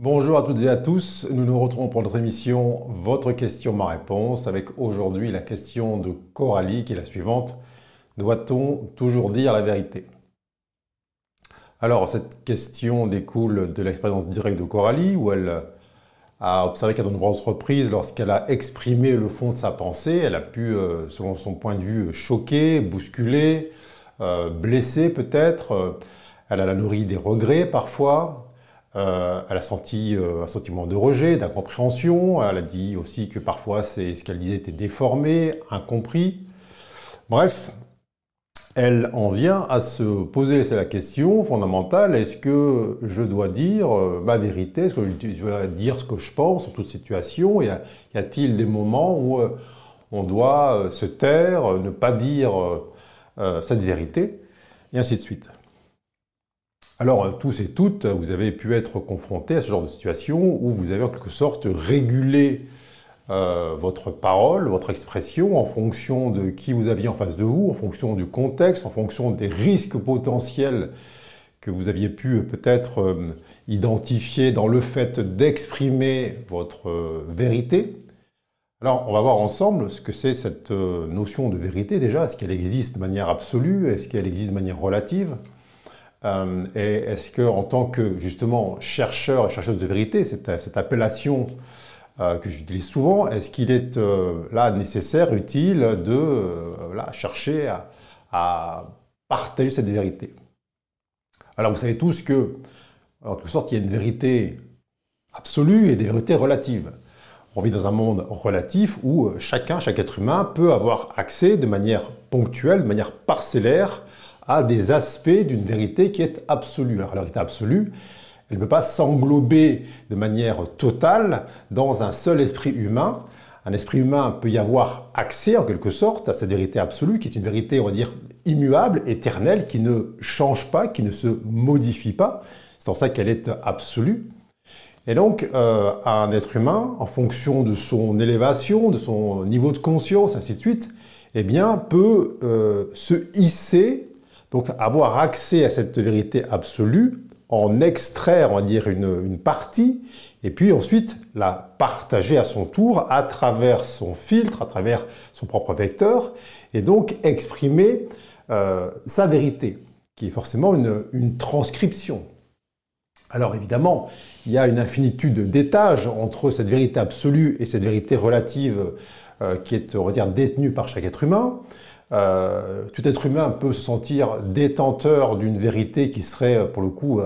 Bonjour à toutes et à tous, nous nous retrouvons pour notre émission Votre question, ma réponse, avec aujourd'hui la question de Coralie qui est la suivante. Doit-on toujours dire la vérité? Alors cette question découle de l'expérience directe de Coralie où elle a observé qu'à de nombreuses reprises, lorsqu'elle a exprimé le fond de sa pensée, elle a pu, euh, selon son point de vue, choquer, bousculer, euh, blesser peut-être. Elle a nourri des regrets parfois, euh, elle a senti euh, un sentiment de rejet, d'incompréhension. Elle a dit aussi que parfois ce qu'elle disait était déformé, incompris. Bref, elle en vient à se poser la question fondamentale est-ce que je dois dire euh, ma vérité? Est-ce que je dois dire ce que je pense en toute situation? Y a-t-il des moments où on doit se taire, ne pas dire cette vérité? Et ainsi de suite. Alors, euh, tous et toutes, vous avez pu être confrontés à ce genre de situation où vous avez en quelque sorte régulé euh, votre parole, votre expression en fonction de qui vous aviez en face de vous, en fonction du contexte, en fonction des risques potentiels que vous aviez pu peut-être euh, identifier dans le fait d'exprimer votre vérité. Alors, on va voir ensemble ce que c'est cette notion de vérité déjà. Est-ce qu'elle existe de manière absolue? Est-ce qu'elle existe de manière relative? Euh, et est-ce que, en tant que justement chercheur et chercheuse de vérité, cette, cette appellation euh, que j'utilise souvent, est-ce qu'il est, euh, là nécessaire, utile de chercher à, partager cette vérité? Alors vous savez tous que, en quelque sorte, il y a une vérité absolue et des vérités relatives. On vit dans un monde relatif où chacun, chaque être humain peut avoir accès de manière ponctuelle, de manière parcellaire à des aspects d'une vérité qui est absolue. Alors la vérité absolue, elle ne peut pas s'englober de manière totale dans un seul esprit humain. Un esprit humain peut y avoir accès en quelque sorte à cette vérité absolue, qui est une vérité, on va dire, immuable, éternelle, qui ne change pas, qui ne se modifie pas. C'est en ça qu'elle est absolue. Et donc, euh, un être humain, en fonction de son élévation, de son niveau de conscience, ainsi de suite, eh bien, peut euh, se hisser donc avoir accès à cette vérité absolue, en extraire, on va dire, une, partie, et puis ensuite la partager à son tour à travers son filtre, à travers son propre vecteur, et donc exprimer euh, sa vérité, qui est forcément une, transcription. Alors évidemment, il y a une infinitude d'étages entre cette vérité absolue et cette vérité relative euh, qui est, on va dire, détenue par chaque être humain. Euh, tout être humain peut se sentir détenteur d'une vérité qui serait, pour le coup,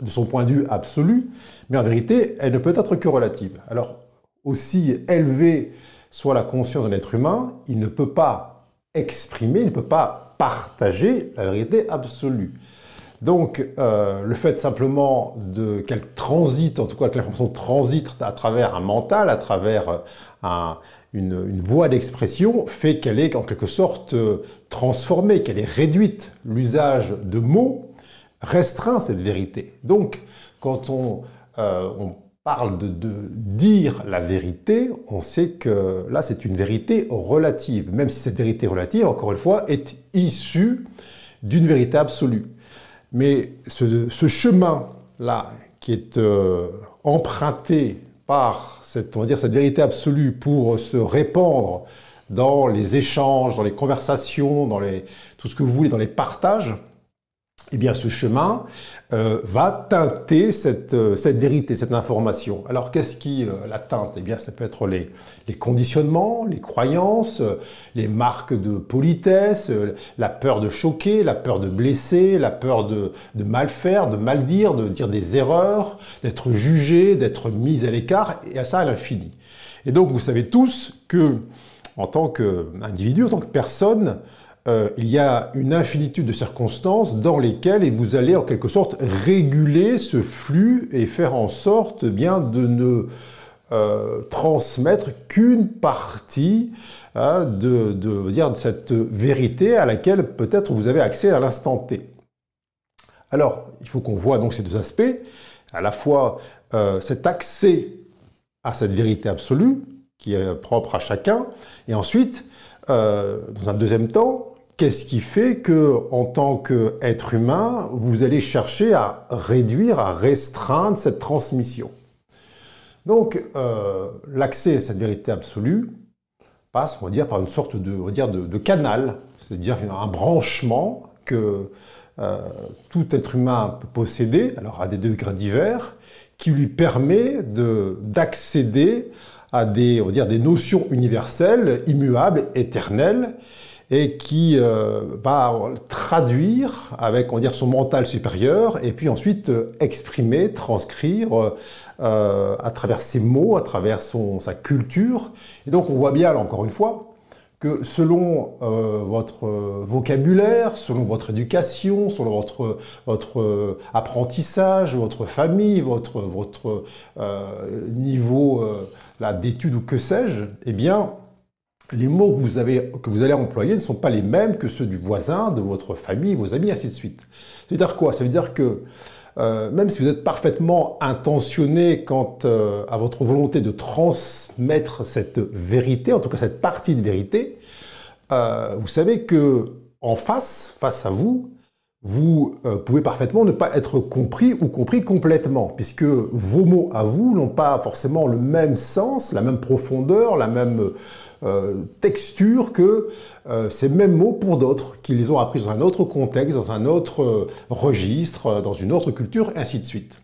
de son point de vue absolu, mais en vérité, elle ne peut être que relative. Alors, aussi élevé soit la conscience d'un être humain, il ne peut pas exprimer, il ne peut pas partager la vérité absolue. Donc, euh, le fait simplement qu'elle transite, en tout cas que l'information transite à travers un mental, à travers un, une, voie d'expression fait qu'elle est en quelque sorte euh, transformée, qu'elle est réduite. L'usage de mots restreint cette vérité. Donc, quand on, euh, parle de, dire la vérité, on sait que là, c'est une vérité relative, même si cette vérité relative, encore une fois, est issue d'une vérité absolue. Mais ce, chemin-là, qui est euh, emprunté par cette, on va dire, cette vérité absolue pour se répandre dans les échanges, dans les conversations, dans les, tout ce que vous voulez, dans les partages, eh bien ce chemin euh, va teinter cette, euh, cette, vérité, cette information. Alors qu'est-ce qui euh, la teinte? Eh bien ça peut être les, les conditionnements, les croyances, les marques de politesse, la peur de choquer, la peur de blesser, la peur de, de mal faire, de mal dire, de dire des erreurs, d'être jugé, d'être mis à l'écart, et à ça à l'infini. Et donc vous savez tous que en tant qu'individu, en tant que personne, euh, il y a une infinitude de circonstances dans lesquelles vous allez en quelque sorte réguler ce flux et faire en sorte bien de ne euh, transmettre qu'une partie hein, de cette vérité à laquelle peut-être vous avez accès à l'instant T. Alors, il faut qu'on voit donc ces deux aspects, à la fois euh, cet accès à cette vérité absolue qui est propre à chacun, et ensuite, dans un deuxième temps, qu'est-ce qui fait que, en tant qu'être humain, vous allez chercher à réduire, à restreindre cette transmission? Donc, euh, l'accès à cette vérité absolue passe, on va dire, par une sorte de, on va dire, de, canal, c'est-à-dire un branchement que euh, tout être humain peut posséder, alors à des degrés divers, qui lui permet d'accéder à des, on va dire, des notions universelles, immuables, éternelles, et qui euh, va traduire avec on dire, son mental supérieur, et puis ensuite euh, exprimer, transcrire euh, à travers ses mots, à travers son, sa culture. Et donc on voit bien, là, encore une fois, que selon votre vocabulaire, selon votre éducation, selon votre, votre apprentissage, votre famille, votre, votre niveau d'études ou que sais-je, eh bien, les mots que vous, avez, que vous allez employer ne sont pas les mêmes que ceux du voisin, de votre famille, vos amis, ainsi de suite. Ça veut dire quoi? Ça veut dire que euh, même si vous êtes parfaitement intentionné quant euh, à votre volonté de transmettre cette vérité, en tout cas cette partie de vérité, euh, vous savez que en face, face à vous, vous pouvez parfaitement ne pas être compris ou compris complètement, puisque vos mots à vous n'ont pas forcément le même sens, la même profondeur, la même texture que euh, ces mêmes mots pour d'autres, qu'ils ont appris dans un autre contexte, dans un autre euh, registre, dans une autre culture, ainsi de suite.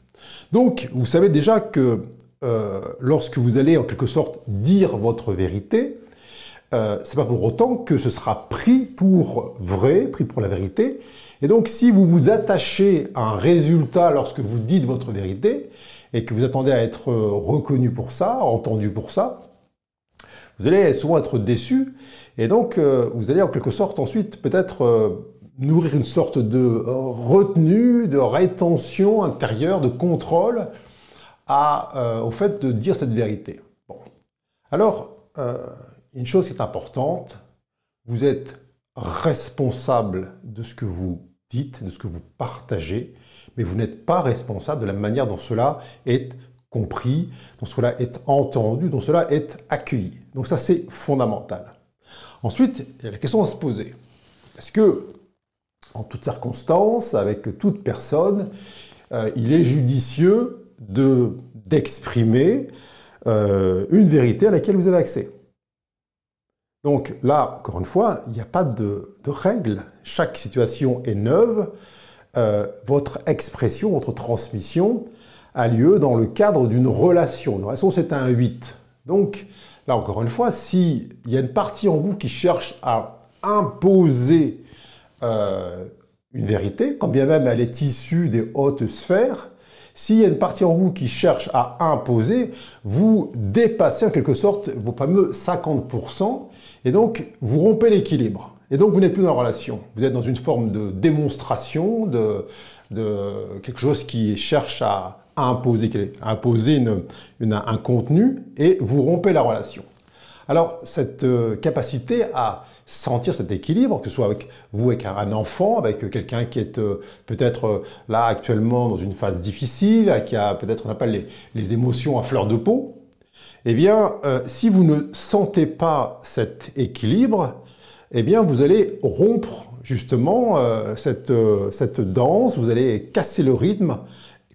Donc, vous savez déjà que lorsque vous allez en quelque sorte dire votre vérité, euh, c'est pas pour autant que ce sera pris pour vrai, pris pour la vérité. Et donc, si vous vous attachez à un résultat lorsque vous dites votre vérité, et que vous attendez à être reconnu pour ça, entendu pour ça, vous allez souvent être déçu, et donc euh, vous allez en quelque sorte ensuite peut-être euh, nourrir une sorte de retenue, de rétention intérieure, de contrôle euh, au fait de dire cette vérité. Bon. Alors, une chose qui est importante, vous êtes responsable de ce que vous dites, de ce que vous partagez, mais vous n'êtes pas responsable de la manière dont cela est compris, dont cela est entendu, dont cela est accueilli. Donc ça, c'est fondamental. Ensuite, il y a la question à se poser. Est-ce que, en toutes circonstances, avec toute personne, euh, il est judicieux d'exprimer euh, une vérité à laquelle vous avez accès? Donc là, encore une fois, il n'y a pas de, règle. Chaque situation est neuve. Euh, votre expression, votre transmission a lieu dans le cadre d'une relation. Une relation, c'est un 8. Donc, là, encore une fois, s'il y a une partie en vous qui cherche à imposer euh, une vérité, quand bien même elle est issue des hautes sphères, s'il y a une partie en vous qui cherche à imposer, vous dépassez en quelque sorte vos fameux 50%, et donc vous rompez l'équilibre. Et donc vous n'êtes plus dans la relation. Vous êtes dans une forme de démonstration, de, de quelque chose qui cherche à imposer, imposer un contenu et vous rompez la relation. Alors, cette euh, capacité à sentir cet équilibre, que ce soit avec vous, avec un enfant, avec quelqu'un qui est euh, peut-être euh, là actuellement dans une phase difficile, qui a peut-être, on appelle les, émotions à fleur de peau, eh bien, si vous ne sentez pas cet équilibre, eh bien, vous allez rompre justement cette, cette danse, vous allez casser le rythme,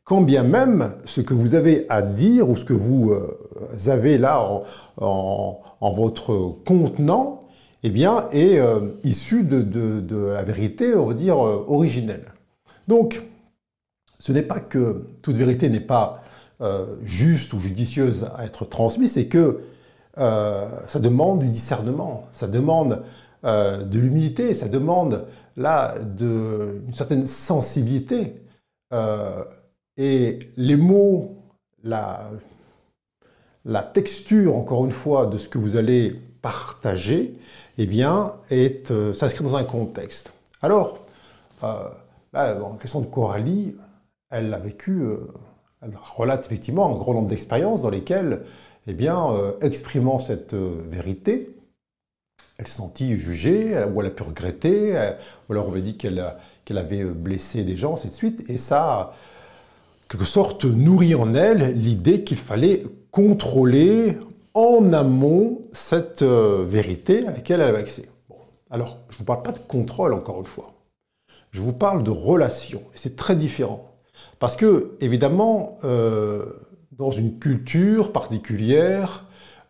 quand bien même ce que vous avez à dire ou ce que vous euh, avez là en, votre contenant, eh bien, est euh, issu de, la vérité, on va dire, euh, originelle. Donc, ce n'est pas que toute vérité n'est pas juste ou judicieuse à être transmise, c'est que ça demande du discernement, ça demande de l'humilité, ça demande là de, certaine sensibilité. Et les mots, la, texture, encore une fois, de ce que vous allez partager, eh bien, euh, s'inscrit dans un contexte. Alors, euh, là, dans la question de Coralie, elle a vécu, euh, elle relate effectivement un grand nombre d'expériences dans lesquelles, eh bien, exprimant cette vérité, elle s'est sentie jugée, ou elle a pu regretter, ou alors on lui dit qu'elle avait blessé des gens, ainsi de suite, et ça quelque sorte nourrit en elle l'idée qu'il fallait contrôler en amont cette euh, vérité à laquelle elle avait accès. Alors, je ne vous parle pas de contrôle, encore une fois. Je vous parle de relation. Et c'est très différent. Parce que, évidemment, euh, dans une culture particulière,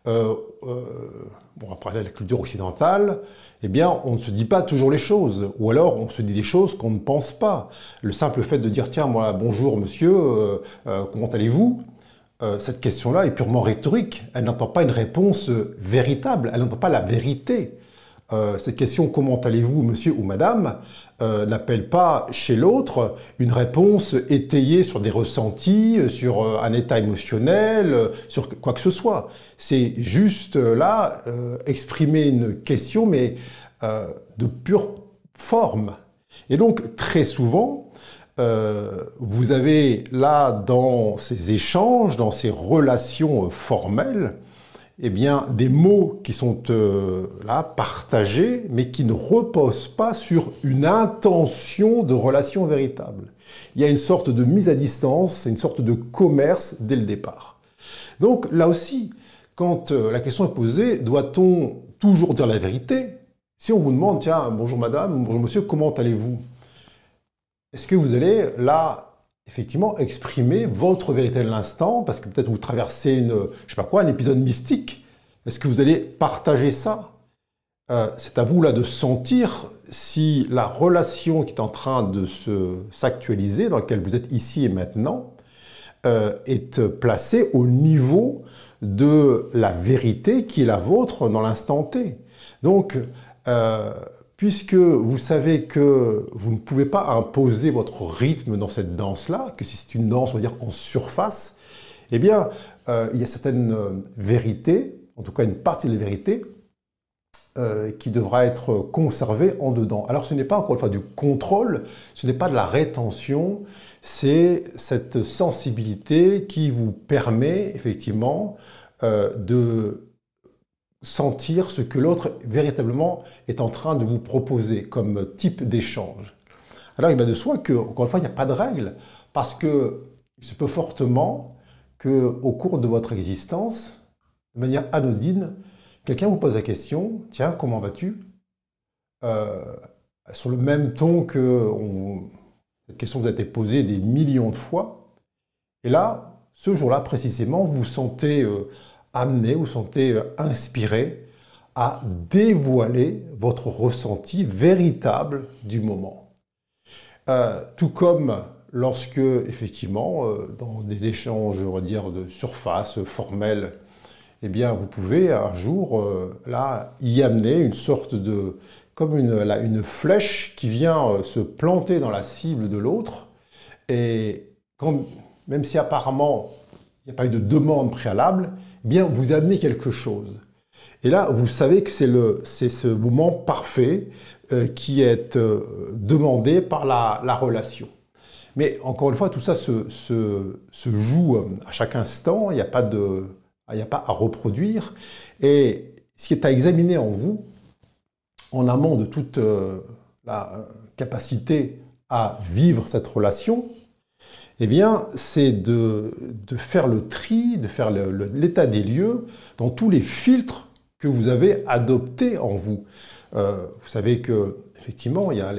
euh, euh, bon, après la culture occidentale, eh bien, on ne se dit pas toujours les choses, ou alors on se dit des choses qu'on ne pense pas. Le simple fait de dire, tiens, moi, bonjour monsieur, comment allez-vous Cette question-là est purement rhétorique. Elle n'entend pas une réponse véritable, elle n'entend pas la vérité. Cette question, comment allez-vous monsieur ou madame euh, n'appelle pas chez l'autre une réponse étayée sur des ressentis, sur euh, un état émotionnel, euh, sur quoi que ce soit. C'est juste là exprimer une question, mais de pure forme. Et donc très souvent, vous avez là dans ces échanges, dans ces relations formelles, eh bien, des mots qui sont euh, là partagés, mais qui ne reposent pas sur une intention de relation véritable. Il y a une sorte de mise à distance, une sorte de commerce dès le départ. Donc là aussi, quand euh, la question est posée, doit-on toujours dire la vérité? Si on vous demande, tiens, bonjour madame, bonjour monsieur, comment allez-vous? Est-ce que vous allez là effectivement exprimer votre vérité de l'instant, parce que peut-être vous traversez une, je sais pas quoi, un épisode mystique. Est-ce que vous allez partager ça? Euh, C'est à vous là de sentir si la relation qui est en train de se s'actualiser, dans laquelle vous êtes ici et maintenant, euh, est placée au niveau de la vérité qui est la vôtre dans l'instant T. Donc, euh, puisque vous savez que vous ne pouvez pas imposer votre rythme dans cette danse-là, que si c'est une danse, on va dire, en surface, eh bien, euh, il y a certaines euh, vérités, en tout cas une partie des vérités, euh, qui devra être conservée en dedans. Alors ce n'est pas encore une fois du contrôle, ce n'est pas de la rétention, c'est cette sensibilité qui vous permet effectivement de sentir ce que l'autre véritablement est en train de vous proposer comme type d'échange. Alors il va de soi que, encore une fois, il n'y a pas de règle, parce que il se peut fortement que au cours de votre existence, de manière anodine, quelqu'un vous pose la question, tiens, comment vas-tu? Euh, Sur le même ton que cette question vous a été posée des millions de fois. Et là, ce jour-là précisément, vous vous sentez euh, amené, vous sentez euh, inspiré à dévoiler votre ressenti véritable du moment. Euh, tout comme lorsque, effectivement, euh, dans des échanges, on va dire, de surface, formels, eh bien, vous pouvez un jour, là, y amener une sorte de, comme une, une flèche qui vient se planter dans la cible de l'autre, et même si apparemment il n'y a pas eu de demande préalable, bien vous amenez quelque chose. Et là, vous savez que c'est ce moment parfait euh, qui est euh, demandé par la, relation. Mais encore une fois, tout ça se, joue euh, à chaque instant, il n'y a, pas de, a pas à reproduire. Et ce qui est à examiner en vous, en amont de toute la capacité à vivre cette relation, eh bien, c'est de, faire le tri, de faire l'état des lieux dans tous les filtres que vous avez adoptés en vous. Euh, vous savez que, effectivement, il y a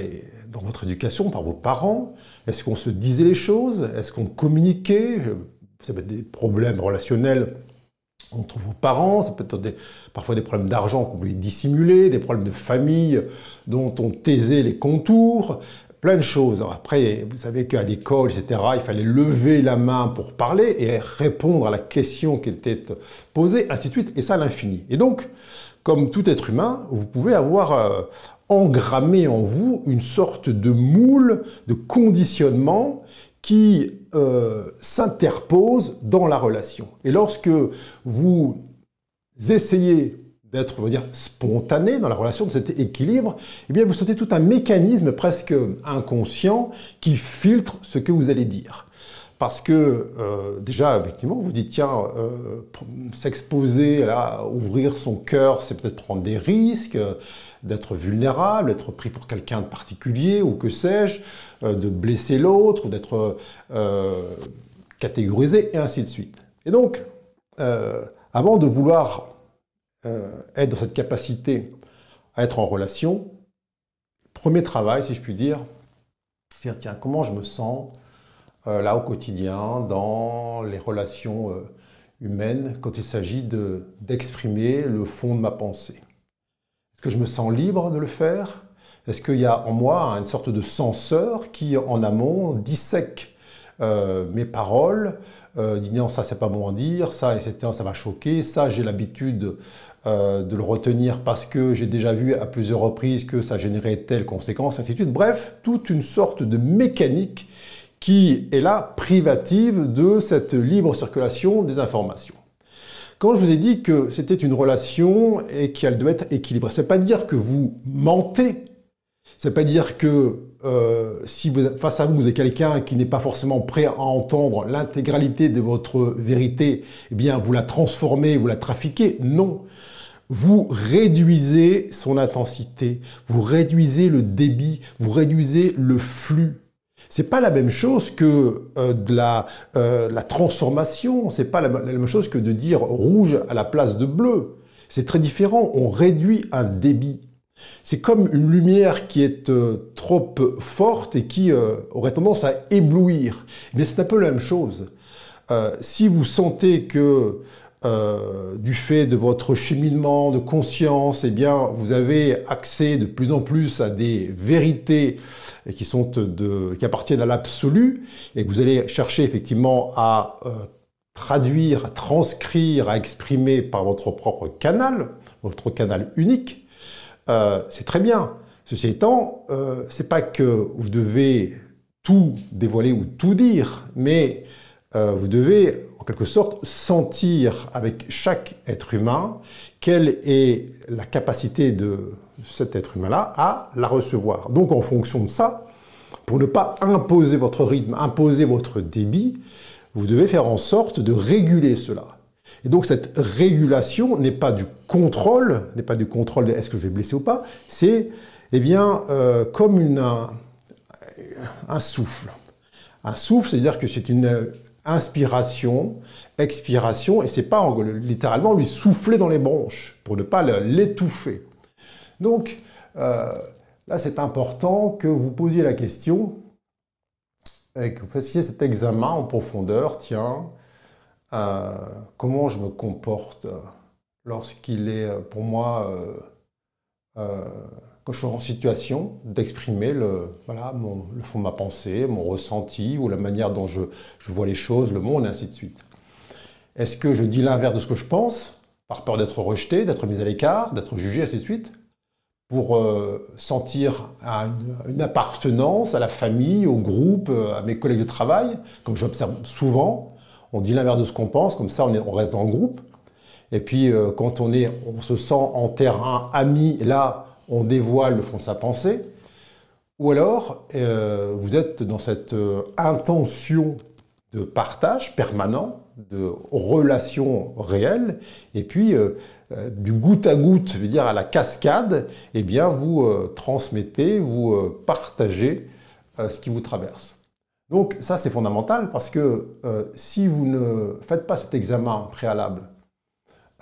dans votre éducation, par vos parents, est-ce qu'on se disait les choses? Est-ce qu'on communiquait? Ça peut être des problèmes relationnels entre vos parents, ça peut être parfois des problèmes d'argent qu'on voulait dissimuler, des problèmes de famille dont on taisait les contours, plein de choses. Après, vous savez qu'à l'école, etc., il fallait lever la main pour parler et répondre à la question qui était posée, ainsi de suite, et ça à l'infini. Et donc, comme tout être humain, vous pouvez avoir euh, engrammé en vous une sorte de moule, de conditionnement qui euh, s'interpose dans la relation. Et lorsque vous essayez d'être, on va dire, spontané dans la relation, de cet équilibre, eh bien, vous sentez tout un mécanisme presque inconscient qui filtre ce que vous allez dire. Parce que, euh, déjà, effectivement, vous dites, tiens, euh, s'exposer, là, ouvrir son cœur, c'est peut-être prendre des risques, d'être vulnérable, d'être pris pour quelqu'un de particulier, ou que sais-je, euh, de blesser l'autre, d'être catégorisé, et ainsi de suite. Et donc, avant de vouloir euh, être dans cette capacité à être en relation, premier travail, si je puis dire, c'est tiens, comment je me sens euh, là au quotidien, dans les relations euh, humaines, quand il s'agit d'exprimer le fond de ma pensée Est-ce que je me sens libre de le faire? Est-ce qu'il y a en moi une sorte de censeur qui, en amont, dissèque euh, mes paroles, dit non, ça c'est pas bon à dire, ça, etc., ça va choquer, ça j'ai l'habitude euh, de le retenir parce que j'ai déjà vu à plusieurs reprises que ça générait telle conséquence, ainsi de suite. Bref, toute une sorte de mécanique qui est là privative de cette libre circulation des informations. Quand je vous ai dit que c'était une relation et qu'elle doit être équilibrée, c'est pas dire que vous mentez, c'est pas dire que euh, si face à vous, vous avez quelqu'un qui n'est pas forcément prêt à entendre l'intégralité de votre vérité, eh bien, vous la transformez, vous la trafiquez. Non vous réduisez son intensité, vous réduisez le débit, vous réduisez le flux. C'est pas la même chose que euh, de la, euh, la transformation, c'est pas la, même chose que de dire rouge à la place de bleu. C'est très différent, on réduit un débit. C'est comme une lumière qui est euh, trop forte et qui aurait tendance à éblouir. Mais c'est un peu la même chose. si vous sentez que euh, du fait de votre cheminement de conscience, eh bien, vous avez accès de plus en plus à des vérités qui, sont de, qui appartiennent à l'absolu, et que vous allez chercher effectivement à euh, traduire, à transcrire, à exprimer par votre propre canal, votre canal unique, euh, c'est très bien. Ceci étant, c'est pas que vous devez tout dévoiler ou tout dire, mais vous devez en quelque sorte sentir avec chaque être humain quelle est la capacité de cet être humain-là à la recevoir. Donc en fonction de ça, pour ne pas imposer votre rythme, imposer votre débit, vous devez faire en sorte de réguler cela. Et donc cette régulation n'est pas du contrôle, n'est pas du contrôle de est-ce que je vais blesser ou pas, c'est eh bien euh, comme une, un, un souffle. Un souffle, c'est-à-dire que c'est une inspiration, expiration, et c'est pas littéralement lui souffler dans les bronches pour ne pas l'étouffer. Donc euh, là, c'est important que vous posiez la question et que vous fassiez cet examen en profondeur. Tiens, euh, comment je me comporte lorsqu'il est pour moi euh, quand je suis en situation d'exprimer le, voilà, le fond de ma pensée, mon ressenti ou la manière dont je, vois les choses, le monde, et ainsi de suite. Est-ce que je dis l'inverse de ce que je pense, par peur d'être rejeté, d'être mis à l'écart, d'être jugé, ainsi de suite, pour euh, sentir une, appartenance à la famille, au groupe, à mes collègues de travail, comme j'observe souvent, on dit l'inverse de ce qu'on pense, comme ça on, reste dans le groupe. Et puis euh, quand on, est, on se sent en terrain ami, là, on dévoile le fond de sa pensée, ou alors euh, vous êtes dans cette euh, intention de partage permanent, de relation réelle, et puis euh, du goutte à goutte, je veux dire à la cascade, eh bien vous transmettez, vous partagez ce qui vous traverse. Donc ça c'est fondamental parce que si vous ne faites pas cet examen préalable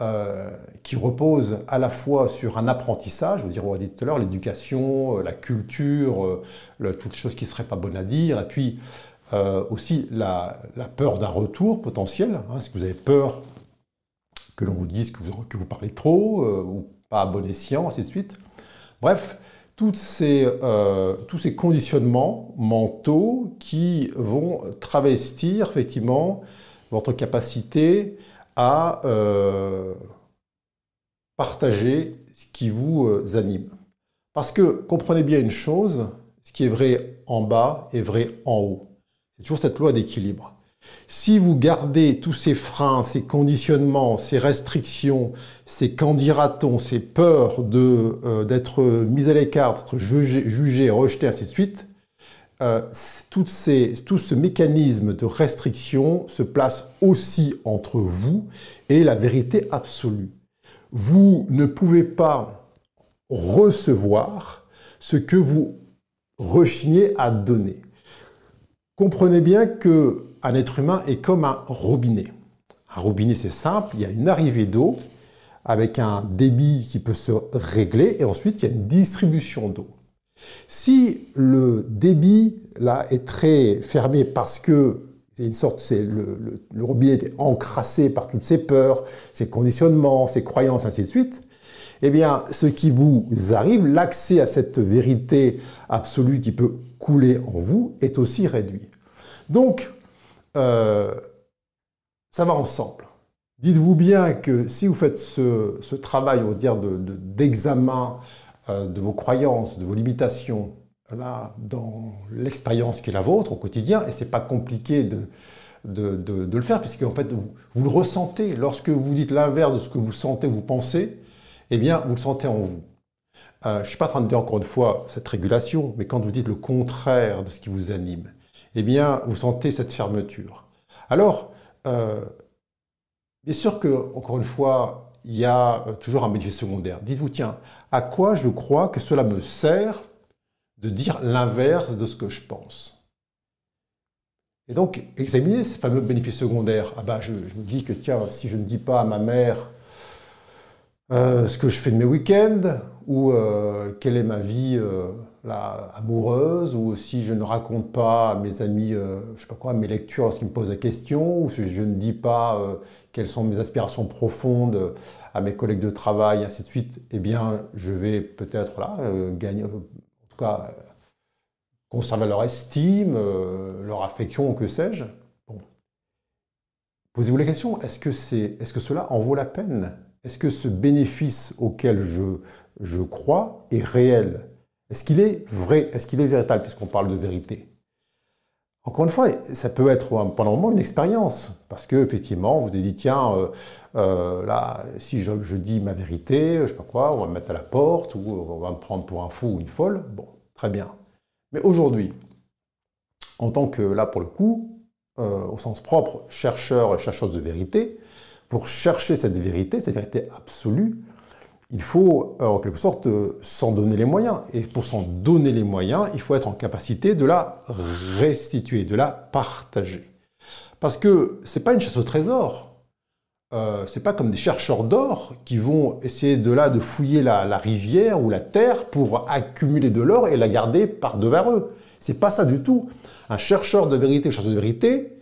euh, qui repose à la fois sur un apprentissage, veux dire, on a dit tout à l'heure, l'éducation, euh, la culture, euh, toutes choses qui ne seraient pas bonnes à dire, et puis aussi la, peur d'un retour potentiel. Hein, que vous avez peur que l'on vous dise que vous, que vous parlez trop, ou pas à bon escient, ainsi de suite Bref, toutes ces, tous ces conditionnements mentaux qui vont travestir effectivement votre capacité à euh, partager ce qui vous euh, anime. Parce que comprenez bien une chose, ce qui est vrai en bas est vrai en haut. C'est toujours cette loi d'équilibre. Si vous gardez tous ces freins, ces conditionnements, ces restrictions, ces candidats-on, ces peurs euh, d'être mis à l'écart, jugé, jugé, rejeté, ainsi de suite, euh, tout ce mécanisme de restriction se place aussi entre vous et la vérité absolue. Vous ne pouvez pas recevoir ce que vous rechignez à donner. Comprenez bien qu'un être humain est comme un robinet. Un robinet, c'est simple, il y a une arrivée d'eau, avec un débit qui peut se régler, et ensuite il y a une distribution d'eau. Si le débit là est très fermé parce que c'est une sorte, c'est le, robinet est encrassé par toutes ses peurs, ses conditionnements, ses croyances, ainsi de suite, eh bien, ce qui vous arrive, l'accès à cette vérité absolue qui peut couler en vous, est aussi réduit. Donc, euh, ça va ensemble. Dites-vous bien que si vous faites ce, travail, on va dire, d'examen de, de vos croyances, de vos limitations, là, dans l'expérience qui est la vôtre au quotidien, et c'est pas compliqué de, de, le faire, puisque en fait, vous, vous, le ressentez. Lorsque vous dites l'inverse de ce que vous sentez, vous pensez, eh bien, vous le sentez en vous. Euh, je ne suis pas en train de dire encore une fois cette régulation, mais quand vous dites le contraire de ce qui vous anime, eh bien, vous sentez cette fermeture. Alors, euh, bien sûr que, encore une fois, il y a euh, toujours un bénéfice secondaire. Dites-vous, tiens, à quoi je crois que cela me sert de dire l'inverse de ce que je pense? Et donc, examinez ces fameux bénéfices secondaires. Ah ben, je, me dis que, tiens, si je ne dis pas à ma mère euh, ce que je fais de mes week-ends, ou euh, quelle est ma vie amoureuse, ou si je ne raconte pas à mes amis, je sais pas quoi, mes lectures lorsqu'ils me posent la question, ou si je ne dis pas quelles sont mes aspirations profondes à mes collègues de travail, ainsi de suite, eh bien, je vais peut-être là gagner, en tout cas, conserver leur estime, leur affection, que sais-je. Posez-vous la question, est-ce que, est, que cela en vaut la peine? Est-ce que ce bénéfice auquel je, je crois est réel? Est-ce qu'il est vrai? Est-ce qu'il est véritable? Puisqu'on parle de vérité encore une fois, ça peut être pendant un moment une expérience, parce que effectivement, vous avez dit tiens, euh, euh, là, si je, dis ma vérité, je sais pas quoi, on va me mettre à la porte ou on va me prendre pour un fou ou une folle. Bon, très bien. Mais aujourd'hui, en tant que là pour le coup, euh, au sens propre, chercheur, chercheuse de vérité, pour chercher cette vérité, cette vérité absolue, il faut euh, en quelque sorte euh, s'en donner les moyens. Et pour s'en donner les moyens, il faut être en capacité de la restituer, de la partager. Parce que ce n'est pas une chasse au trésor. Euh, c'est pas comme des chercheurs d'or qui vont essayer de là de fouiller la, rivière ou la terre pour accumuler de l'or et la garder par devers eux. C'est pas ça du tout. Un chercheur de vérité, un chercheur de vérité,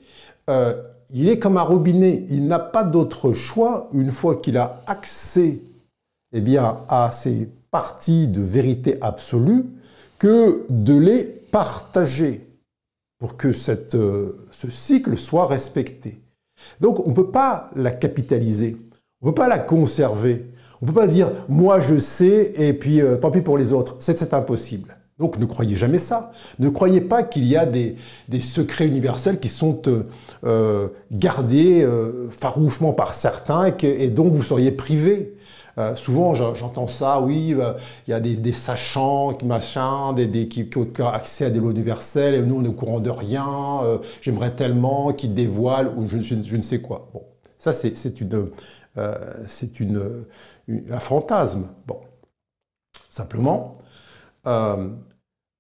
euh, il est comme un robinet. Il n'a pas d'autre choix, une fois qu'il a accès eh bien, à ces parties de vérité absolue, que de les partager pour que cette, euh, ce cycle soit respecté. Donc on ne peut pas la capitaliser, on ne peut pas la conserver, on ne peut pas dire moi je sais et puis euh, tant pis pour les autres, c'est impossible. Donc ne croyez jamais ça. Ne croyez pas qu'il y a des, secrets universels qui sont euh, gardés farouchement par certains et, dont vous seriez privé. Souvent, j'entends ça, oui, il y a des, sachants, machin, des, qui, ont accès à des lois universelles, et nous, on est au courant de rien, j'aimerais tellement qu'ils dévoilent, ou je, ne sais quoi. Bon, ça, c'est une, un fantasme. Bon, simplement,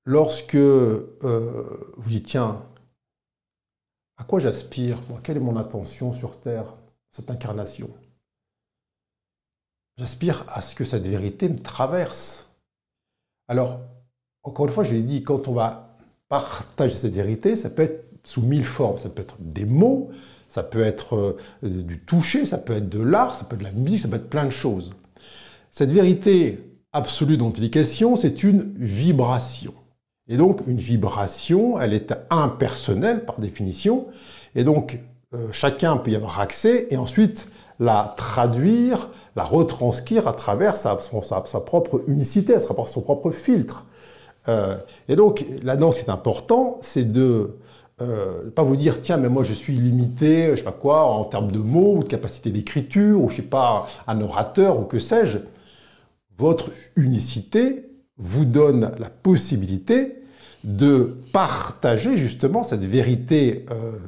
lorsque euh, vous dites, tiens, à quoi j'aspire Quelle est mon intention sur Terre, cette incarnation? J'aspire à ce que cette vérité me traverse. Alors, encore une fois, je l'ai dit, quand on va partager cette vérité, ça peut être sous mille formes. Ça peut être des mots, ça peut être euh, du toucher, ça peut être de l'art, ça peut être de la musique, ça peut être plein de choses. Cette vérité absolue dont il est question, c'est une vibration. Et donc, une vibration, elle est impersonnelle par définition, et donc euh, chacun peut y avoir accès, et ensuite la traduire, retranscrire à travers sa, propre unicité, à travers son propre filtre. Euh, et donc, là-dedans, c'est important, c'est de euh, pas vous dire tiens mais moi je suis limité je sais pas quoi en termes de mots ou de capacité d'écriture ou je sais pas un orateur ou que sais-je votre unicité vous donne la possibilité de partager justement cette vérité euh,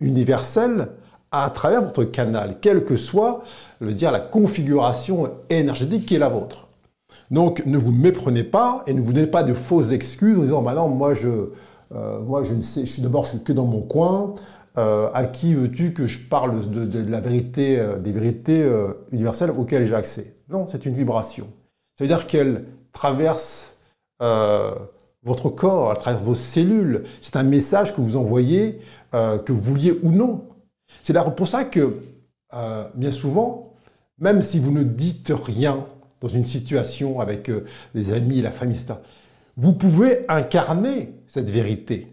universelle à travers votre canal, quelle que soit le dire, la configuration énergétique qui est la vôtre. Donc ne vous méprenez pas et ne vous donnez pas de fausses excuses en disant bah non, moi je, euh, moi je ne sais, je suis d'abord je suis que dans mon coin, euh, à qui veux-tu que je parle de, la vérité, euh, des vérités universelles auxquelles j'ai accès? Non, c'est une vibration. Ça veut dire qu'elle traverse votre corps, elle traverse vos cellules. C'est un message que vous envoyez, que vous vouliez ou non. C'est pour ça que, bien souvent, même si vous ne dites rien dans une situation avec des amis, la famille, etc., vous pouvez incarner cette vérité.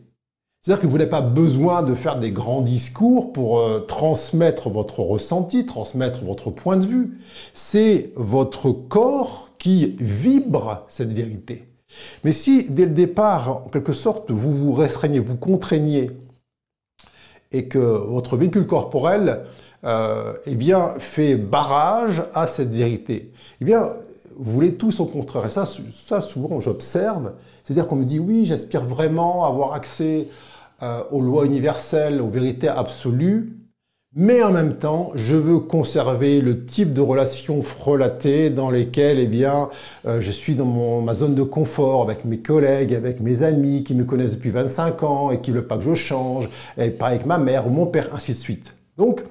C'est-à-dire que vous n'avez pas besoin de faire des grands discours pour euh, transmettre votre ressenti, transmettre votre point de vue. C'est votre corps qui vibre cette vérité. Mais si dès le départ, en quelque sorte, vous vous restreignez, vous contraignez, et que votre véhicule corporel euh, eh bien, fait barrage à cette vérité, eh bien, vous voulez tous au contraire. Et ça, ça souvent, j'observe. C'est-à-dire qu'on me dit, oui, j'aspire vraiment à avoir accès euh, aux lois universelles, aux vérités absolues, mais en même temps, je veux conserver le type de relations frelatées dans lesquelles, eh bien, euh, je suis dans ma zone de confort avec mes collègues, avec mes amis qui me connaissent depuis 25 ans et qui ne veulent pas que je change, et pareil avec ma mère ou mon père, ainsi de suite. Donc,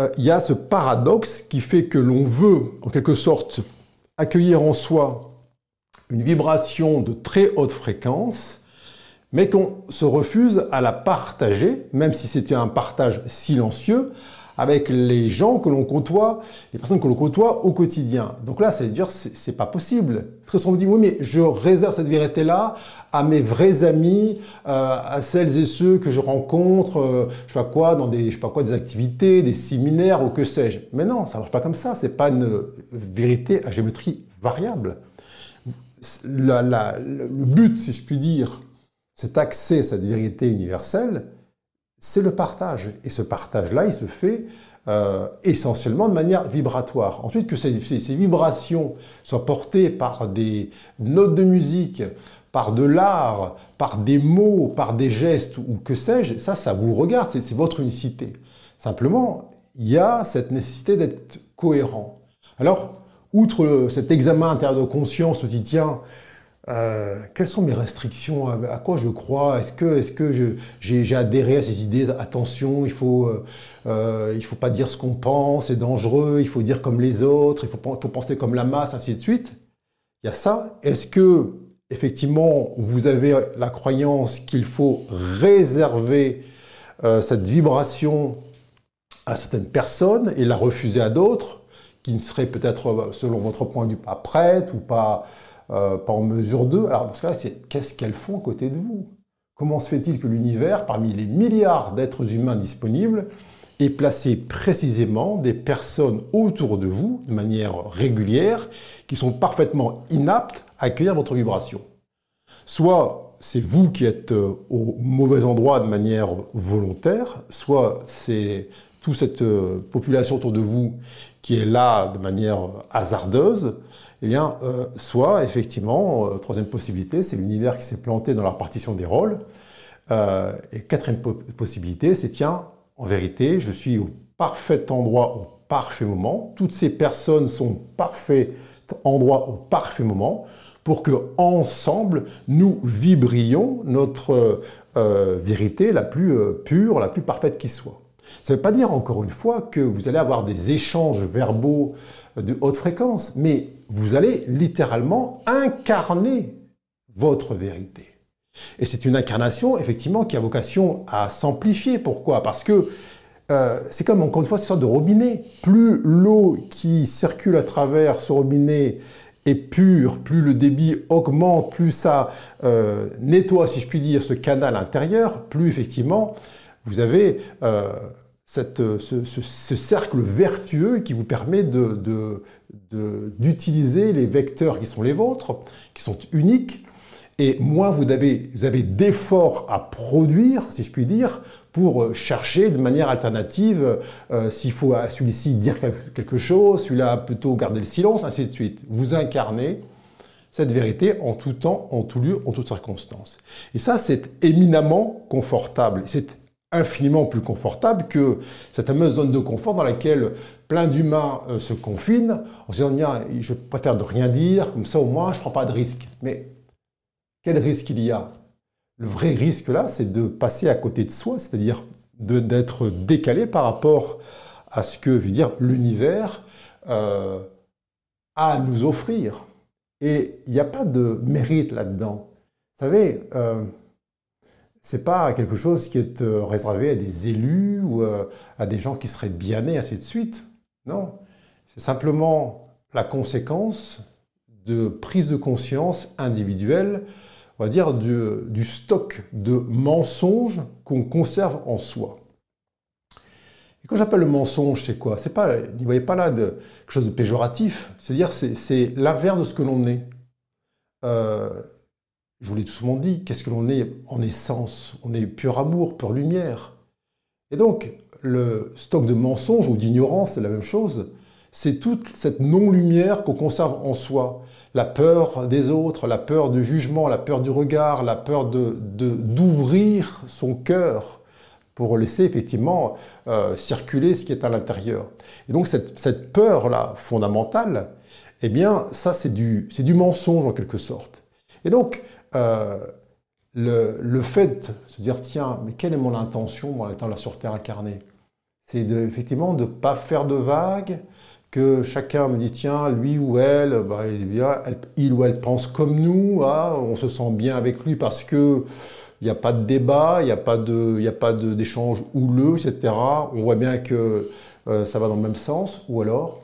euh, il y a ce paradoxe qui fait que l'on veut, en quelque sorte, accueillir en soi une vibration de très haute fréquence, mais qu'on se refuse à la partager, même si c'était un partage silencieux, avec les gens que l'on côtoie, les personnes que l'on côtoie au quotidien. Donc là, c'est dire, c'est pas possible. Parce qu'on me dit, oui, mais je réserve cette vérité-là à mes vrais amis, euh, à celles et ceux que je rencontre, euh, je sais pas quoi, dans des, je sais pas quoi, des activités, des séminaires ou que sais-je. Mais non, ça marche pas comme ça. C'est pas une vérité à géométrie variable. le but, si je puis dire, cet accès cette vérité universelle, c'est le partage. Et ce partage-là, il se fait euh, essentiellement de manière vibratoire. Ensuite, que ces, vibrations soient portées par des notes de musique, par de l'art, par des mots, par des gestes ou que sais-je, ça, ça vous regarde, c'est votre unicité. Simplement, il y a cette nécessité d'être cohérent. Alors, outre cet examen intérieur de conscience, on dit, tiens, euh, quelles sont mes restrictions? À quoi je crois? Est-ce que, est que j'ai adhéré à ces idées Attention, il faut, euh, euh, faut pas dire ce qu'on pense, c'est dangereux, il faut dire comme les autres, il faut, penser comme la masse, ainsi de suite. Il y a ça. Est-ce que, effectivement, vous avez la croyance qu'il faut réserver cette vibration à certaines personnes et la refuser à d'autres, qui ne seraient peut-être, selon votre point de vue, pas prêtes ou pas euh, pas en mesure d'eux. Alors dans ce cas-là, c'est qu'est-ce qu'elles font à côté de vous? Comment se fait-il que l'univers, parmi les milliards d'êtres humains disponibles, ait placé précisément des personnes autour de vous, de manière régulière, qui sont parfaitement inaptes à accueillir votre vibration? Soit c'est vous qui êtes euh, au mauvais endroit de manière volontaire, soit c'est toute cette euh, population autour de vous qui est là de manière hasardeuse, eh bien, euh, soit effectivement, euh, troisième possibilité, c'est l'univers qui s'est planté dans la répartition des rôles. Euh, et quatrième possibilité, c'est tiens, en vérité, je suis au parfait endroit au parfait moment. Toutes ces personnes sont au parfait endroit au parfait moment pour que ensemble nous vibrions notre vérité la plus pure, la plus parfaite qui soit. Ça ne veut pas dire encore une fois que vous allez avoir des échanges verbaux de haute fréquence, mais vous allez littéralement incarner votre vérité. Et c'est une incarnation, effectivement, qui a vocation à s'amplifier. Pourquoi? Parce que euh, c'est comme, encore une fois, une sorte de robinet. Plus l'eau qui circule à travers ce robinet est pure, plus le débit augmente, plus ça euh, nettoie, si je puis dire, ce canal intérieur, plus effectivement, vous avez euh, ce, cercle vertueux qui vous permet d'utiliser les vecteurs qui sont les vôtres, qui sont uniques, et moins vous avez, vous avez d'efforts à produire, si je puis dire, pour euh, chercher de manière alternative euh, s'il faut à celui-ci dire quelque chose, celui-là plutôt garder le silence, ainsi de suite. Vous incarnez cette vérité en tout temps, en tout lieu, en toutes circonstances. Et ça, c'est éminemment confortable. C'est infiniment plus confortable que cette fameuse zone de confort dans laquelle plein d'humains euh, se confinent en se disant je préfère de rien dire, comme ça au moins je ne prends pas de risque. Mais quel risque il y a? Le vrai risque là, c'est de passer à côté de soi, c'est-à-dire d'être décalé par rapport à ce que, je veux dire, l'univers euh, a à nous offrir. Et il n'y a pas de mérite là-dedans. Vous savez, euh, c'est pas quelque chose qui est euh, réservé à des élus ou euh, à des gens qui seraient bien nés, ainsi de suite. Non, c'est simplement la conséquence de prise de conscience individuelle, on va dire du, stock de mensonges qu'on conserve en soi. Et quand j'appelle le mensonge, c'est quoi? C'est pas, ne voyez pas là de, quelque chose de péjoratif. C'est-à-dire, c'est l'inverse de ce que l'on est. Euh, je vous l'ai souvent dit, qu'est-ce que l'on est en essence? On est pur amour, pure lumière. Et donc, le stock de mensonges ou d'ignorance, c'est la même chose. C'est toute cette non-lumière qu'on conserve en soi. La peur des autres, la peur du jugement, la peur du regard, la peur d'ouvrir de, son cœur pour laisser effectivement euh, circuler ce qui est à l'intérieur. Et donc cette, peur-là fondamentale, eh bien ça c'est du, du mensonge en quelque sorte. Et donc euh, le, fait de se dire, tiens, mais quelle est mon intention, en étant là sur Terre incarnée? C'est effectivement de ne pas faire de vagues, que chacun me dit, tiens, lui ou elle, bah, il, ou elle pense comme nous, hein, on se sent bien avec lui parce que il n'y a pas de débat, il n'y a pas d'échange houleux, etc. On voit bien que euh, ça va dans le même sens. Ou alors,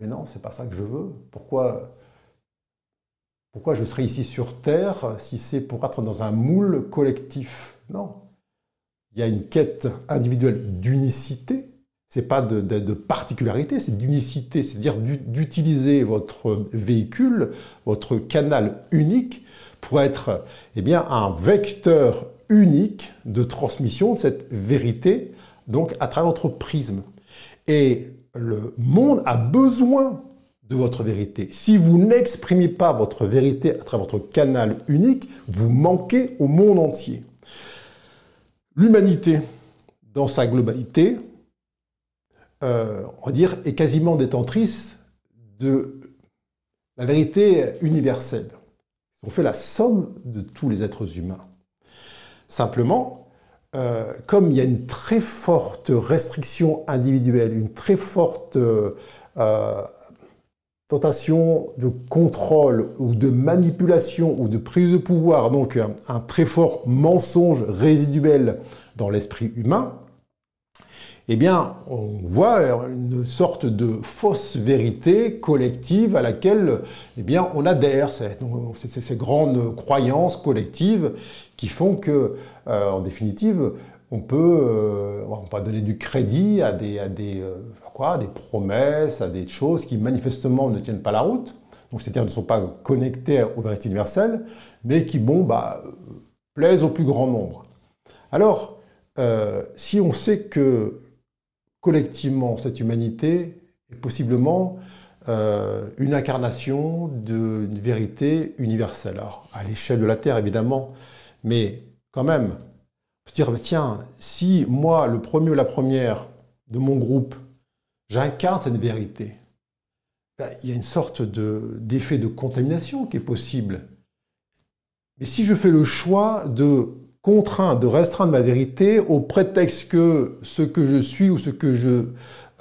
mais non, c'est pas ça que je veux. Pourquoi pourquoi je serais ici sur Terre si c'est pour être dans un moule collectif? Non. Il y a une quête individuelle d'unicité. C'est pas de, particularité, c'est d'unicité, c'est-à-dire d'utiliser votre véhicule, votre canal unique, pour être eh bien, un vecteur unique de transmission de cette vérité, donc à travers votre prisme. Et le monde a besoin de votre vérité. Si vous n'exprimez pas votre vérité à travers votre canal unique, vous manquez au monde entier. L'humanité, dans sa globalité, euh, on va dire, est quasiment détentrice de la vérité universelle. On fait la somme de tous les êtres humains. Simplement, euh, comme il y a une très forte restriction individuelle, une très forte euh, tentation de contrôle ou de manipulation ou de prise de pouvoir, donc un, très fort mensonge résiduel dans l'esprit humain, eh bien, on voit une sorte de fausse vérité collective à laquelle eh bien, on adhère. C'est ces grandes croyances collectives qui font que, euh, en définitive, on peut, euh, donner du crédit à des, à des, euh, des promesses, à des choses qui manifestement ne tiennent pas la route, donc c'est-à-dire ne sont pas connectées aux vérités universelles, mais qui, bon, bah, plaisent au plus grand nombre. Alors, euh, si on sait que collectivement, cette humanité est possiblement une incarnation d'une vérité universelle, alors à l'échelle de la Terre évidemment, mais quand même, dire, tiens, si moi, le premier ou la première de mon groupe, j'incarne cette vérité, ben, il y a une sorte d'effet de, contamination qui est possible. Mais si je fais le choix de contraindre, de restreindre ma vérité au prétexte que ce que je suis ou ce que je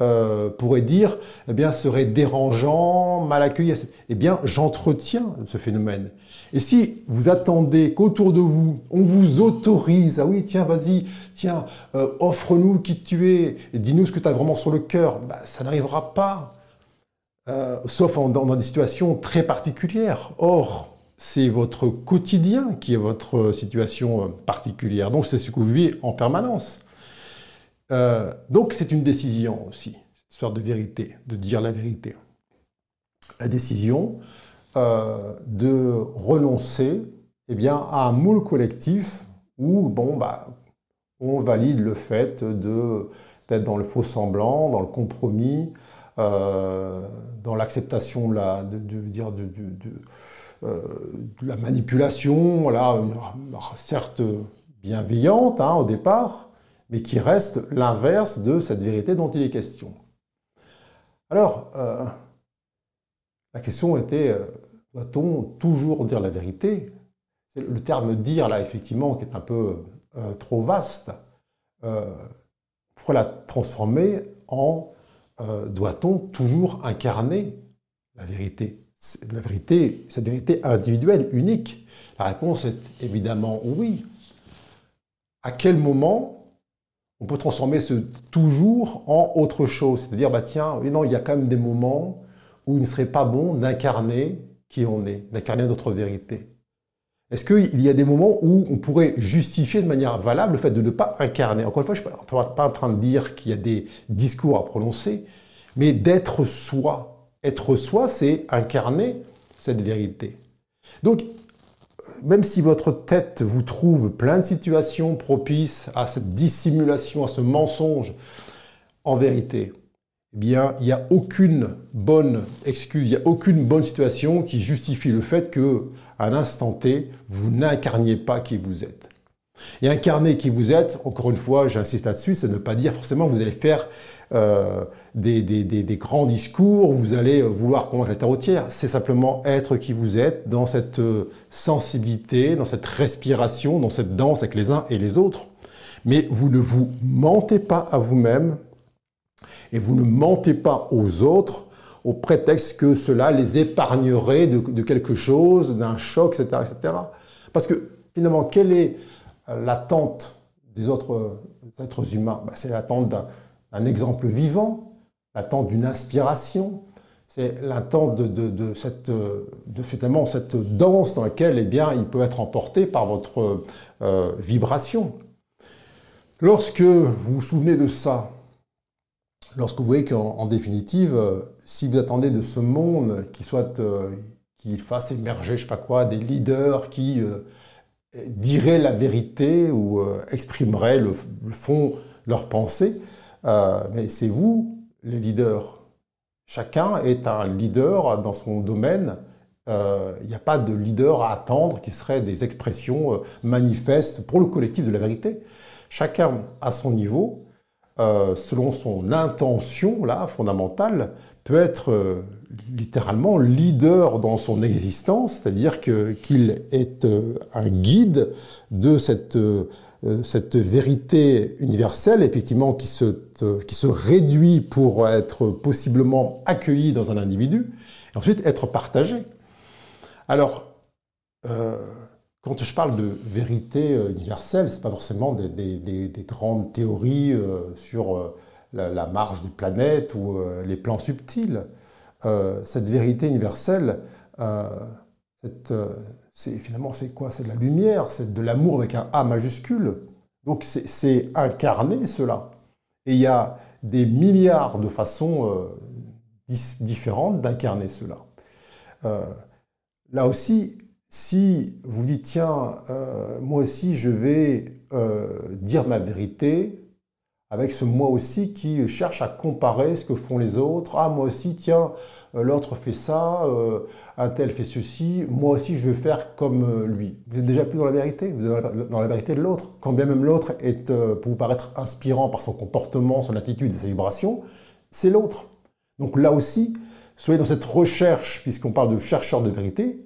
euh, pourrais dire eh serait dérangeant, mal accueilli, eh bien, j'entretiens ce phénomène. Et si vous attendez qu'autour de vous, on vous autorise, ah oui, tiens, vas-y, tiens, euh, offre-nous qui tu es, dis-nous ce que tu as vraiment sur le cœur, bah, ça n'arrivera pas. Euh, sauf dans, des situations très particulières. Or, c'est votre quotidien qui est votre situation euh, particulière. Donc, c'est ce que vous vivez en permanence. donc, c'est une décision aussi, cette sorte de vérité, de dire la vérité. La décision, euh, de renoncer eh bien, à un moule collectif où bon, bah, on valide le fait d'être dans le faux semblant, dans le compromis, euh, dans l'acceptation de, la, dire, de, euh, de, la manipulation, voilà, certes bienveillante hein, au départ, mais qui reste l'inverse de cette vérité dont il est question. Alors, la question était, doit-on toujours dire la vérité? Le terme dire, là, effectivement, qui est un peu euh, trop vaste, pour la transformer en doit-on toujours incarner la vérité? La vérité, cette vérité individuelle, unique? La réponse est évidemment oui. À quel moment on peut transformer ce toujours en autre chose? C'est-à-dire, bah tiens, non, il y a quand même des moments où il ne serait pas bon d'incarner qui on est, d'incarner notre vérité. Est-ce qu'il y a des moments où on pourrait justifier de manière valable le fait de ne pas incarner? Encore une fois, je ne suis pas en train de dire qu'il y a des discours à prononcer, mais d'être soi. Être soi, c'est incarner cette vérité. Donc, même si votre tête vous trouve plein de situations propices à cette dissimulation, à ce mensonge, en vérité, bien, il n'y a aucune bonne excuse, il n'y a aucune bonne situation qui justifie le fait que, à l'instant T, vous n'incarniez pas qui vous êtes. Et incarner qui vous êtes, encore une fois, j'insiste là-dessus, c'est ne pas dire forcément que vous allez faire euh, des, grands discours, vous allez vouloir convaincre la terre entière. C'est simplement être qui vous êtes dans cette euh, sensibilité, dans cette respiration, dans cette danse avec les uns et les autres. Mais vous ne vous mentez pas à vous-même et vous ne mentez pas aux autres au prétexte que cela les épargnerait de, quelque chose, d'un choc, etc., etc. Parce que finalement, quelle est l'attente des autres êtres humains? Ben, C'est l'attente d'un exemple vivant, l'attente d'une inspiration, c'est l'attente de, cette, de finalement, cette danse dans laquelle eh bien, il peut être emporté par votre euh, vibration. Lorsque vous vous souvenez de ça, lorsque vous voyez qu'en définitive, euh, si vous attendez de ce monde euh, qui fasse émerger, je sais pas quoi, des leaders qui diraient la vérité ou exprimeraient le, fond de leur pensée, mais c'est vous, les leaders. Chacun est un leader dans son domaine. Euh, il n'y a pas de leader à attendre qui serait des expressions euh, manifestes pour le collectif de la vérité. Chacun à son niveau, euh, selon son intention là fondamentale, peut être littéralement leader dans son existence, c'est-à-dire qu'il est un guide de cette euh, cette vérité universelle, effectivement, qui se, qui se réduit pour être possiblement accueillie dans un individu, et ensuite être partagée. Alors, euh, quand je parle de vérité euh, universelle, ce n'est pas forcément des, grandes théories sur la, marge des planètes ou les plans subtils. cette vérité universelle, finalement c'est quoi? C'est de la lumière, c'est de l'amour avec un A majuscule. Donc c'est incarner cela. Et il y a des milliards de façons euh, différentes d'incarner cela. Euh, là aussi, si vous dites tiens, euh, moi aussi je vais dire ma vérité, avec ce moi aussi qui cherche à comparer ce que font les autres. Ah, moi aussi, tiens, l'autre fait ça, un tel fait ceci, moi aussi je vais faire comme euh, lui. Vous êtes déjà plus dans la vérité, vous êtes dans la vérité de l'autre. Quand bien même l'autre est, euh, pour vous paraître inspirant par son comportement, son attitude et ses vibrations, c'est l'autre. Donc là aussi, soyez dans cette recherche, puisqu'on parle de chercheur de vérité,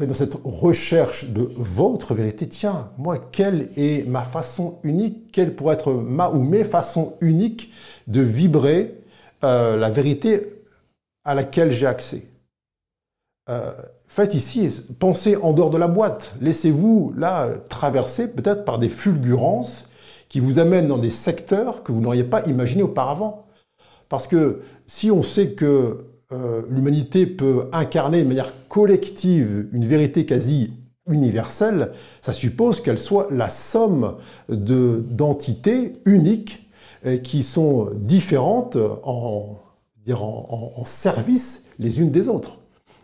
dans cette recherche de votre vérité. Tiens, moi, quelle est ma façon unique Quelle pourrait être ma ou mes façons uniques de vibrer euh, la vérité à laquelle j'ai accès? Euh, faites ici, pensez en dehors de la boîte. Laissez-vous là traverser peut-être par des fulgurances qui vous amènent dans des secteurs que vous n'auriez pas imaginés auparavant. Parce que si on sait que euh, l'humanité peut incarner de manière collective une vérité quasi universelle, ça suppose qu'elle soit la somme d'entités uniques qui sont différentes en, en, en service les unes des autres.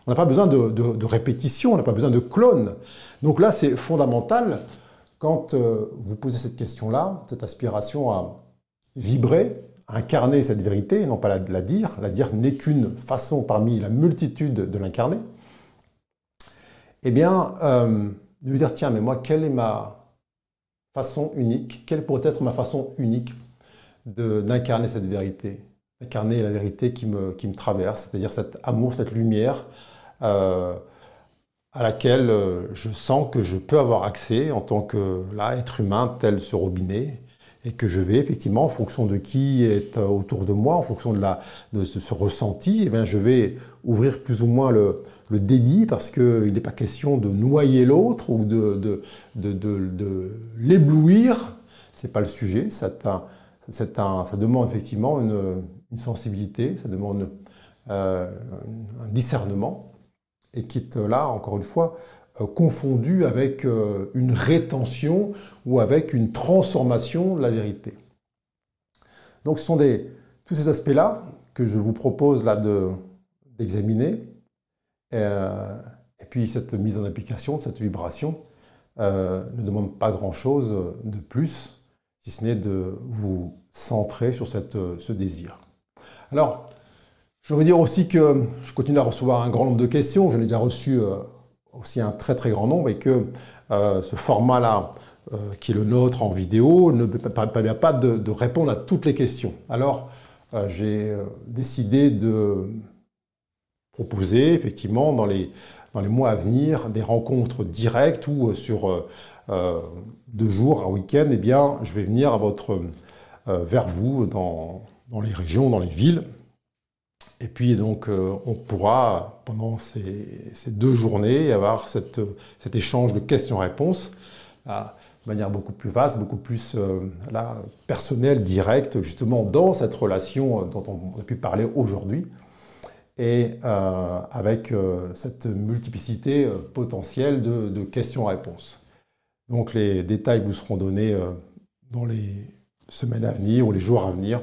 On n'a pas besoin de, répétition, on n'a pas besoin de clones. Donc là, c'est fondamental quand euh, vous posez cette question-là, cette aspiration à vibrer, incarner cette vérité, non pas la, dire. La dire n'est qu'une façon parmi la multitude de l'incarner. Eh bien, euh, de lui dire, tiens, mais moi, quelle est ma façon unique Quelle pourrait être ma façon unique d'incarner cette vérité D'incarner la vérité qui me, traverse, c'est-à-dire cet amour, cette lumière, euh, à laquelle euh, je sens que je peux avoir accès en tant que là, humain tel ce robinet, et que je vais effectivement, en fonction de qui est autour de moi, en fonction de, ce, ressenti, eh bien, je vais ouvrir plus ou moins le, le débit parce qu'il n'est pas question de noyer l'autre ou de, l'éblouir. Ce n'est pas le sujet. Ça demande effectivement une, sensibilité, ça demande euh, un discernement et qui est là, encore une fois, euh, confondu avec euh, une rétention ou avec une transformation de la vérité. Donc ce sont tous ces aspects-là que je vous propose là d'examiner. et puis cette mise en application, cette vibration, ne demande pas grand-chose de plus, si ce n'est de vous centrer sur cette, ce désir. Alors, je veux dire aussi que je continue à recevoir un grand nombre de questions. J'en ai déjà reçu aussi un très très grand nombre et que euh, ce format-là, euh, qui est le nôtre en vidéo, ne permet pas de, répondre à toutes les questions. Alors, euh, j'ai décidé de proposer effectivement dans les, dans les mois à venir des rencontres directes ou sur deux jours, un week-end, eh bien, je vais venir à votre, vers vous dans, dans les régions, dans les villes, et puis donc euh, on pourra pendant ces, deux journées avoir cet échange de questions-réponses de manière beaucoup plus vaste, beaucoup plus euh, personnelle, directe, justement dans cette relation dont on a pu parler aujourd'hui, et euh, avec cette multiplicité potentielle de questions-réponses. Donc les détails vous seront donnés dans les semaines à venir ou les jours à venir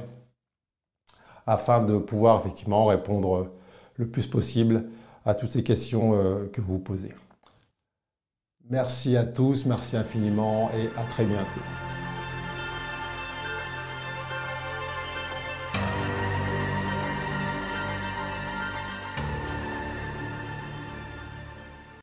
afin de pouvoir effectivement répondre le plus possible à toutes ces questions euh, que vous posez. Merci à tous, merci infiniment et à très bientôt.